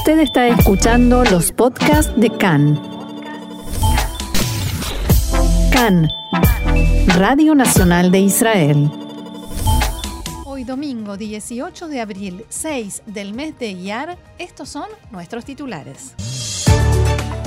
Usted está escuchando los podcasts de CAN. CAN, Radio Nacional de Israel. Hoy domingo 18 de abril, 6 del mes de Iyar, estos son nuestros titulares.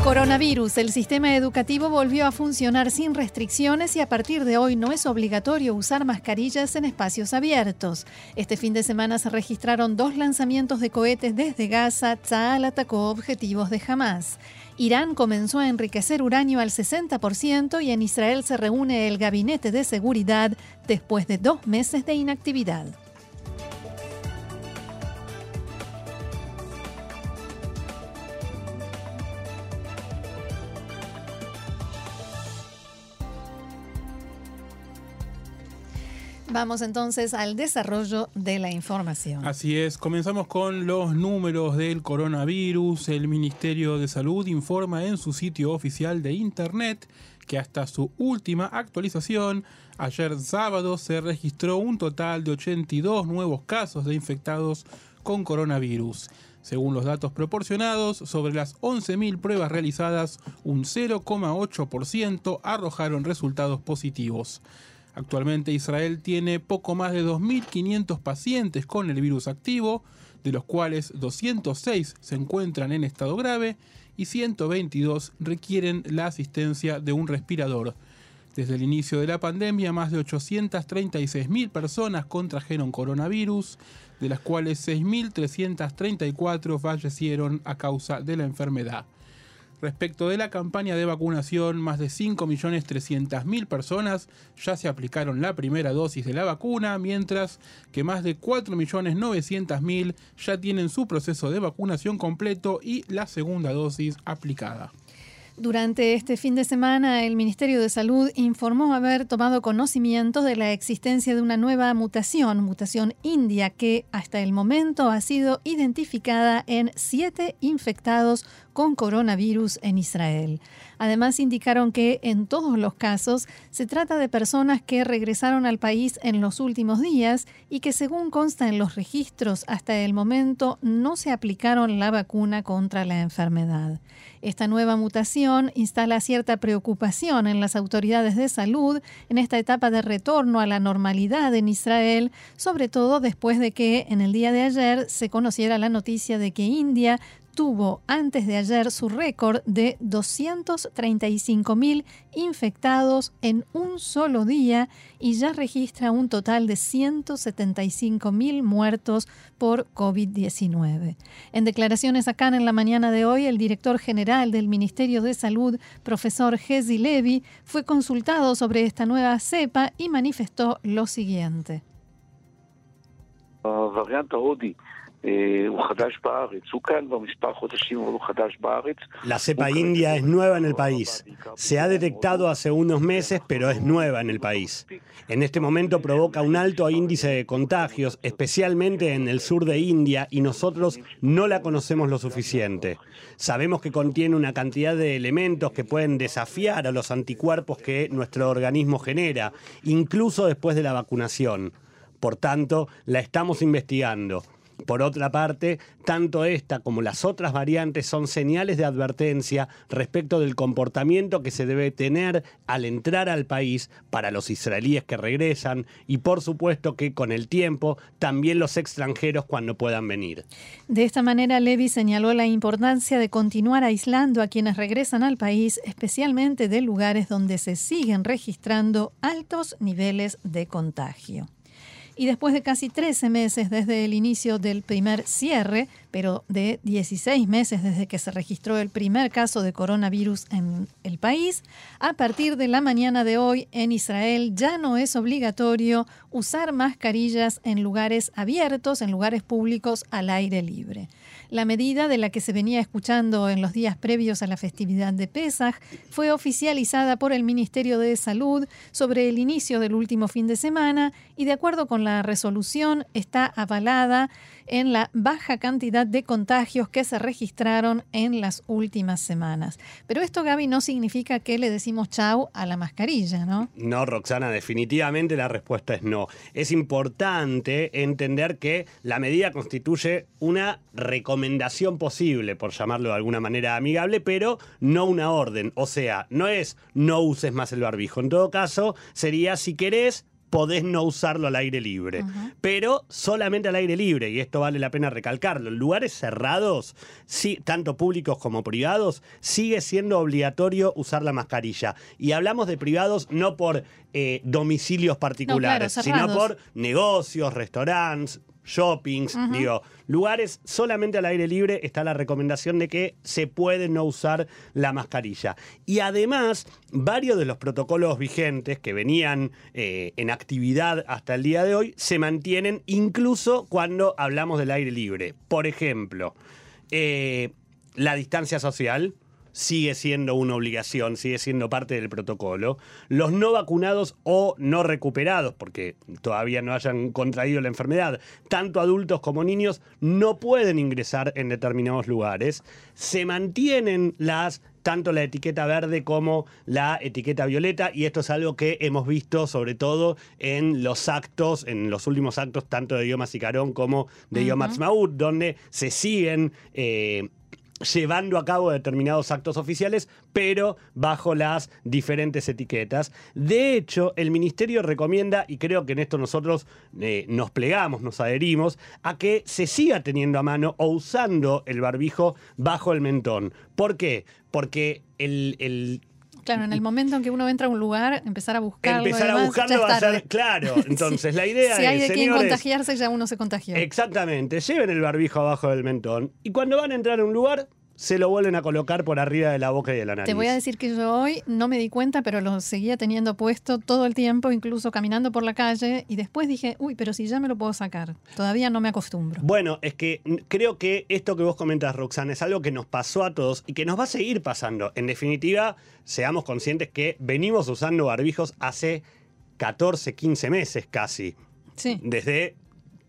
Coronavirus. El sistema educativo volvió a funcionar sin restricciones y a partir de hoy no es obligatorio usar mascarillas en espacios abiertos. Este fin de semana se registraron dos lanzamientos de cohetes desde Gaza. Tzal atacó objetivos de Hamas. Irán comenzó a enriquecer uranio al 60% y en Israel se reúne el Gabinete de Seguridad después de dos meses de inactividad. Vamos entonces al desarrollo de la información. Así es, comenzamos con los números del coronavirus. El Ministerio de Salud informa en su sitio oficial de Internet que hasta su última actualización, ayer sábado, se registró un total de 82 nuevos casos de infectados con coronavirus. Según los datos proporcionados, sobre las 11.000 pruebas realizadas, un 0,8% arrojaron resultados positivos. Actualmente Israel tiene poco más de 2.500 pacientes con el virus activo, de los cuales 206 se encuentran en estado grave y 122 requieren la asistencia de un respirador. Desde el inicio de la pandemia, más de 836.000 personas contrajeron coronavirus, de las cuales 6.334 fallecieron a causa de la enfermedad. Respecto de la campaña de vacunación, más de 5.300.000 personas ya se aplicaron la primera dosis de la vacuna, mientras que más de 4.900.000 ya tienen su proceso de vacunación completo y la segunda dosis aplicada. Durante este fin de semana, el Ministerio de Salud informó haber tomado conocimiento de la existencia de una nueva mutación, mutación india, que hasta el momento ha sido identificada en siete infectados con coronavirus en Israel. Además, indicaron que en todos los casos se trata de personas que regresaron al país en los últimos días y que según consta en los registros hasta el momento no se aplicaron la vacuna contra la enfermedad. Esta nueva mutación instala cierta preocupación en las autoridades de salud en esta etapa de retorno a la normalidad en Israel, sobre todo después de que en el día de ayer se conociera la noticia de que India tuvo antes de ayer su récord de 235 mil infectados en un solo día y ya registra un total de 175 mil muertos por COVID-19. En declaraciones acá en la mañana de hoy, el director general del Ministerio de Salud, profesor Gezi Levy, fue consultado sobre esta nueva cepa y manifestó lo siguiente. La cepa india es nueva en el país. Se ha detectado hace unos meses, pero es nueva en el país. En este momento provoca un alto índice de contagios, especialmente en el sur de India, y nosotros no la conocemos lo suficiente. Sabemos que contiene una cantidad de elementos que pueden desafiar a los anticuerpos que nuestro organismo genera, incluso después de la vacunación. Por tanto, la estamos investigando. Por otra parte, tanto esta como las otras variantes son señales de advertencia respecto del comportamiento que se debe tener al entrar al país para los israelíes que regresan y por supuesto que con el tiempo también los extranjeros cuando puedan venir. De esta manera, Levy señaló la importancia de continuar aislando a quienes regresan al país, especialmente de lugares donde se siguen registrando altos niveles de contagio y después de casi 13 meses desde el inicio del primer cierre, pero de 16 meses desde que se registró el primer caso de coronavirus en el país, a partir de la mañana de hoy en Israel ya no es obligatorio usar mascarillas en lugares abiertos, en lugares públicos al aire libre. La medida de la que se venía escuchando en los días previos a la festividad de Pesaj fue oficializada por el Ministerio de Salud sobre el inicio del último fin de semana y de acuerdo con la resolución está avalada en la baja cantidad de contagios que se registraron en las últimas semanas. Pero esto, Gaby, no significa que le decimos chau a la mascarilla, ¿no? No, Roxana, definitivamente la respuesta es no. Es importante entender que la medida constituye una recomendación posible, por llamarlo de alguna manera amigable, pero no una orden. O sea, no es no uses más el barbijo. En todo caso, sería si querés, podés no usarlo al aire libre. Pero solamente al aire libre, y esto vale la pena recalcarlo. En lugares cerrados, sí, tanto públicos como privados, sigue siendo obligatorio usar la mascarilla. Y hablamos de privados no por eh, domicilios particulares, sino por negocios, restaurantes, shoppings, digo, lugares solamente al aire libre está la recomendación de que se puede no usar la mascarilla. Y además, varios de los protocolos vigentes que venían eh, en actividad hasta el día de hoy se mantienen incluso cuando hablamos del aire libre. Por ejemplo, eh, la distancia social, sigue siendo una obligación, sigue siendo parte del protocolo. Los no vacunados o no recuperados, porque todavía no hayan contraído la enfermedad, tanto adultos como niños, no pueden ingresar en determinados lugares. Se mantienen las tanto la etiqueta verde como la etiqueta violeta, y esto es algo que hemos visto sobre todo en los actos, en los últimos actos, tanto de Yom Carón como de Yom Ha'atzmaut, donde se siguen eh, llevando a cabo determinados actos oficiales, pero bajo las diferentes etiquetas. De hecho, el ministerio recomienda, y creo que en esto nosotros eh, nos plegamos, nos adherimos, a que se siga teniendo a mano o usando el barbijo bajo el mentón. ¿Por qué? Porque el, Claro, en el momento en que uno entra a un lugar, empezar a buscarlo. Empezar a buscarlo va a ser, claro. Entonces, la idea es. Si hay de quien contagiarse, ya uno se contagió. Exactamente. Lleven el barbijo abajo del mentón. Y cuando van a entrar a un lugar, se lo vuelven a colocar por arriba de la boca y de la nariz. Te voy a decir que yo hoy no me di cuenta, pero lo seguía teniendo puesto todo el tiempo, incluso caminando por la calle, y después dije, uy, pero si ya me lo puedo sacar. Todavía no me acostumbro. Bueno, es que creo que esto que vos comentas, Roxana, es algo que nos pasó a todos y que nos va a seguir pasando. En definitiva, seamos conscientes que venimos usando barbijos hace 14, 15 meses casi. Sí. Desde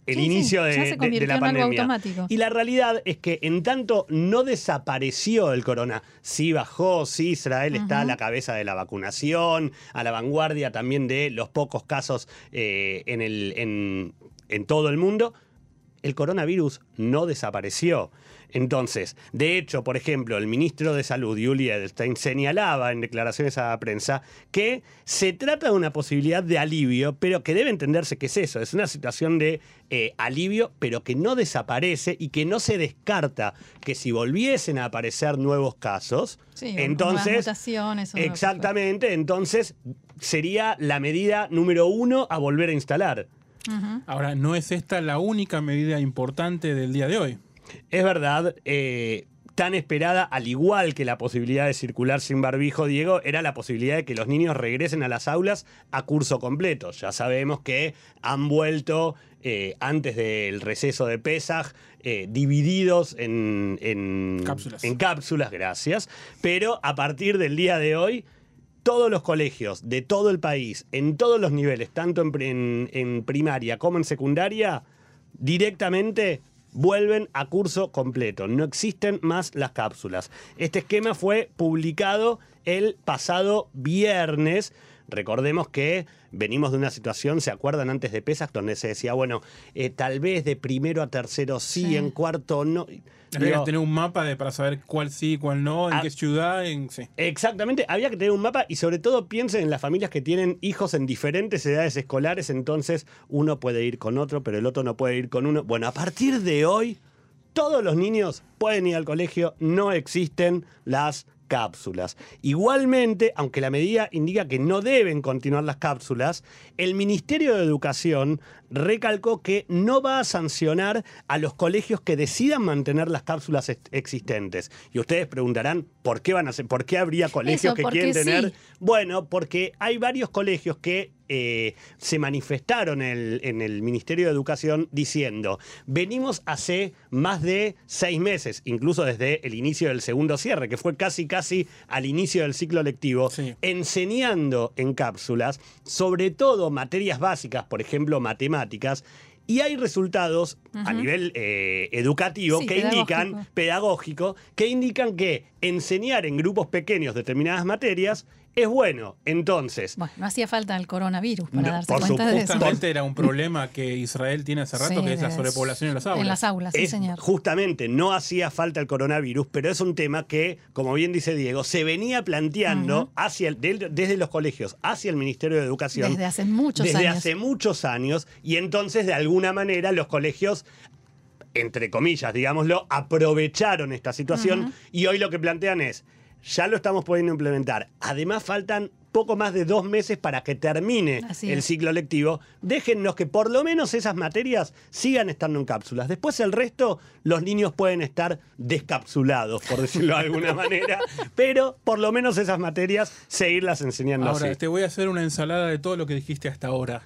el inicio de, la pandemia. Y la realidad es que en tanto no desapareció el corona, sí bajó, sí Israel está a la cabeza de la vacunación, a la vanguardia también de los pocos casos eh, en, el, en, en todo el mundo, el coronavirus no desapareció. Entonces, de hecho, por ejemplo, el ministro de Salud, Yuli Edelstein, señalaba en declaraciones a la prensa que se trata de una posibilidad de alivio, pero que debe entenderse que es eso, es una situación de eh, alivio, pero que no desaparece y que no se descarta que si volviesen a aparecer nuevos casos, entonces... exactamente, entonces sería la medida número uno a volver a instalar. Ahora, no es esta la única medida importante del día de hoy. Es verdad, eh, tan esperada, al igual que la posibilidad de circular sin barbijo, Diego, era la posibilidad de que los niños regresen a las aulas a curso completo. Ya sabemos que han vuelto eh, antes del receso de Pesaj, eh, divididos en, cápsulas. en cápsulas, gracias. Pero a partir del día de hoy, todos los colegios de todo el país, en todos los niveles, tanto en primaria como en secundaria, directamente vuelven a curso completo. No existen más las cápsulas. Este esquema fue publicado el pasado viernes. Recordemos que venimos de una situación, ¿se acuerdan antes de Pesas? Donde se decía, bueno, eh, tal vez de primero a tercero sí, en cuarto no. Había que tener un mapa de, para saber cuál sí, cuál no, en ah, qué ciudad. En, Exactamente, había que tener un mapa y sobre todo piensen en las familias que tienen hijos en diferentes edades escolares, entonces uno puede ir con otro, pero el otro no puede ir con uno. Bueno, a partir de hoy, todos los niños pueden ir al colegio, no existen las cápsulas. Igualmente, aunque la medida indica que no deben continuar las cápsulas, el Ministerio de Educación recalcó que no va a sancionar a los colegios que decidan mantener las cápsulas existentes. Y ustedes preguntarán, ¿por qué van a hacer, por qué habría colegios que quieren tener? Bueno, porque hay varios colegios que eh, se manifestaron el- en el Ministerio de Educación diciendo, venimos hace más de seis meses, incluso desde el inicio del segundo cierre, que fue casi casi al inicio del ciclo lectivo, Sí. enseñando en cápsulas, sobre todo materias básicas, por ejemplo, matemáticas, y hay resultados a nivel eh, educativo Sí, que pedagógico. indican, pedagógico, que indican que enseñar en grupos pequeños determinadas materias es bueno. Entonces, Bueno, no hacía falta el coronavirus para No, darse por cuenta de eso. Justamente era un problema que Israel tiene hace rato, Sí, que es la sobrepoblación en las aulas. En las aulas, sí, es- señor. justamente no hacía falta el coronavirus, pero es un tema que, como bien dice Diego, se venía planteando hacia el- del- desde los colegios hacia el Ministerio de Educación. Desde hace muchos desde años. hace muchos años, y entonces de alguna manera los colegios entre comillas, digámoslo, aprovecharon esta situación y hoy lo que plantean es, ya lo estamos pudiendo implementar. Además faltan poco más de dos meses para que termine Así el es. ciclo lectivo. Déjennos que por lo menos esas materias sigan estando en cápsulas. Después el resto, los niños pueden estar descapsulados, por decirlo de alguna manera, pero por lo menos esas materias seguirlas enseñando Ahora, así. te voy a hacer una ensalada de todo lo que dijiste hasta ahora.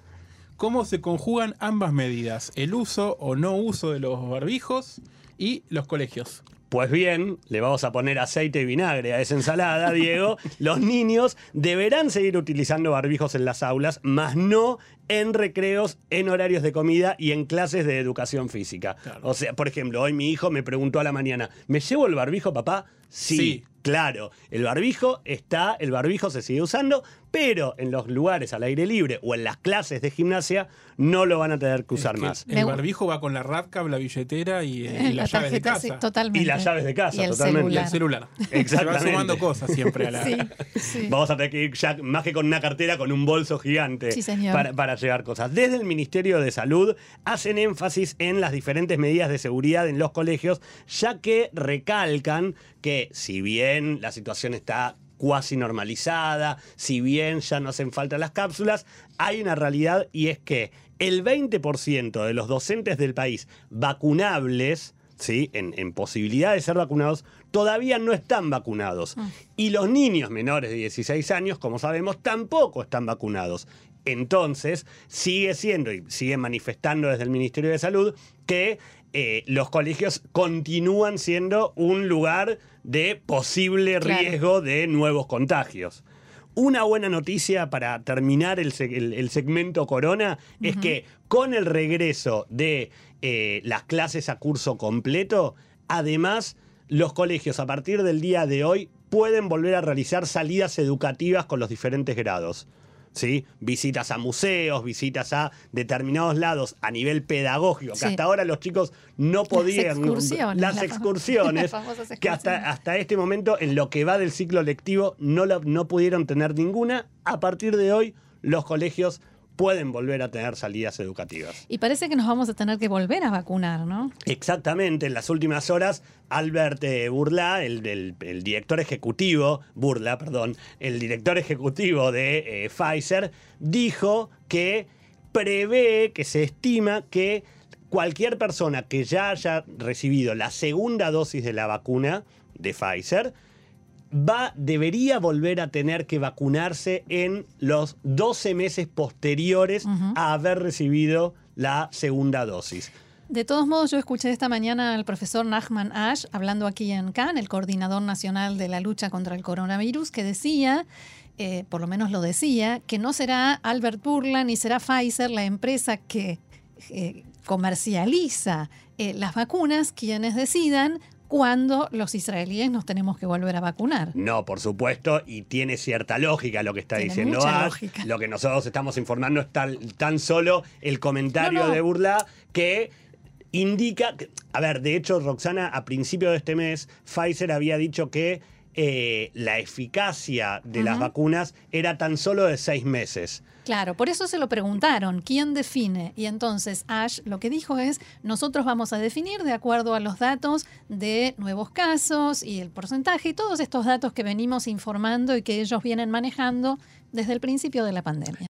¿Cómo se conjugan ambas medidas? El uso o no uso de los barbijos y los colegios. Pues bien, le vamos a poner aceite y vinagre a esa ensalada, Diego. Los niños deberán seguir utilizando barbijos en las aulas, más no en recreos, en horarios de comida y en clases de educación física. Claro. O sea, por ejemplo, hoy mi hijo me preguntó a la mañana, ¿me llevo el barbijo, papá? Sí, Sí. claro. El barbijo está, el barbijo se sigue usando, pero en los lugares al aire libre o en las clases de gimnasia no lo van a tener que usar Es que más. El barbijo va con la radcap, la billetera y, eh, y las llaves de sí, casa. totalmente. Y las llaves de casa, Y el totalmente. y el celular. celular. Se Exactamente. van sumando cosas siempre a la. Sí, sí. Vamos a tener que ir ya más que con una cartera, con un bolso gigante Sí, señor. Para, para llevar cosas. Desde el Ministerio de Salud hacen énfasis en las diferentes medidas de seguridad en los colegios, ya que recalcan que si bien la situación está cuasi normalizada, si bien ya no hacen falta las cápsulas, hay una realidad y es que el 20% de los docentes del país vacunables, ¿sí? en, en posibilidad de ser vacunados, todavía no están vacunados. Y los niños menores de 16 años, como sabemos, tampoco están vacunados. Entonces, sigue siendo y sigue manifestando desde el Ministerio de Salud que eh, los colegios continúan siendo un lugar de posible Claro. riesgo de nuevos contagios. Una buena noticia para terminar el, seg- el- el segmento corona es que con el regreso de eh, las clases a curso completo, además los colegios a partir del día de hoy pueden volver a realizar salidas educativas con los diferentes grados. ¿Sí? Visitas a museos, visitas a determinados lados a nivel pedagógico, que Sí. hasta ahora los chicos no podían. excursiones, Las las excursiones. que hasta, excursiones. hasta este momento, en lo que va del ciclo lectivo, no, no pudieron tener ninguna. A partir de hoy, los colegios pueden volver a tener salidas educativas. Y parece que nos vamos a tener que volver a vacunar, ¿no? Exactamente, en las últimas horas, Albert eh, Burla, el, el- el director ejecutivo, Burla, perdón, el director ejecutivo de eh, Pfizer, dijo que prevé, que se estima que cualquier persona que ya haya recibido la segunda dosis de la vacuna de Pfizer, va, debería volver a tener que vacunarse en los 12 meses posteriores a haber recibido la segunda dosis. De todos modos, yo escuché esta mañana al profesor Nachman Ash hablando aquí en Cannes, el coordinador nacional de la lucha contra el coronavirus, que decía, eh, por lo menos lo decía, que no será Albert Burla ni será Pfizer la empresa que eh, comercializa eh, las vacunas quienes decidan cuándo los israelíes nos tenemos que volver a vacunar. No, por supuesto, y tiene cierta lógica lo que está Tiene diciendo mucha Ash. lógica. Lo que nosotros estamos informando es tan, tan solo el comentario No, no. de Burla que indica. que- a ver, de hecho, Roxana, a principio de este mes, Pfizer había dicho que eh, la eficacia de las vacunas era tan solo de seis meses. Claro, por eso se lo preguntaron, ¿quién define? Y entonces Ash lo que dijo es, nosotros vamos a definir de acuerdo a los datos de nuevos casos y el porcentaje y todos estos datos que venimos informando y que ellos vienen manejando desde el principio de la pandemia.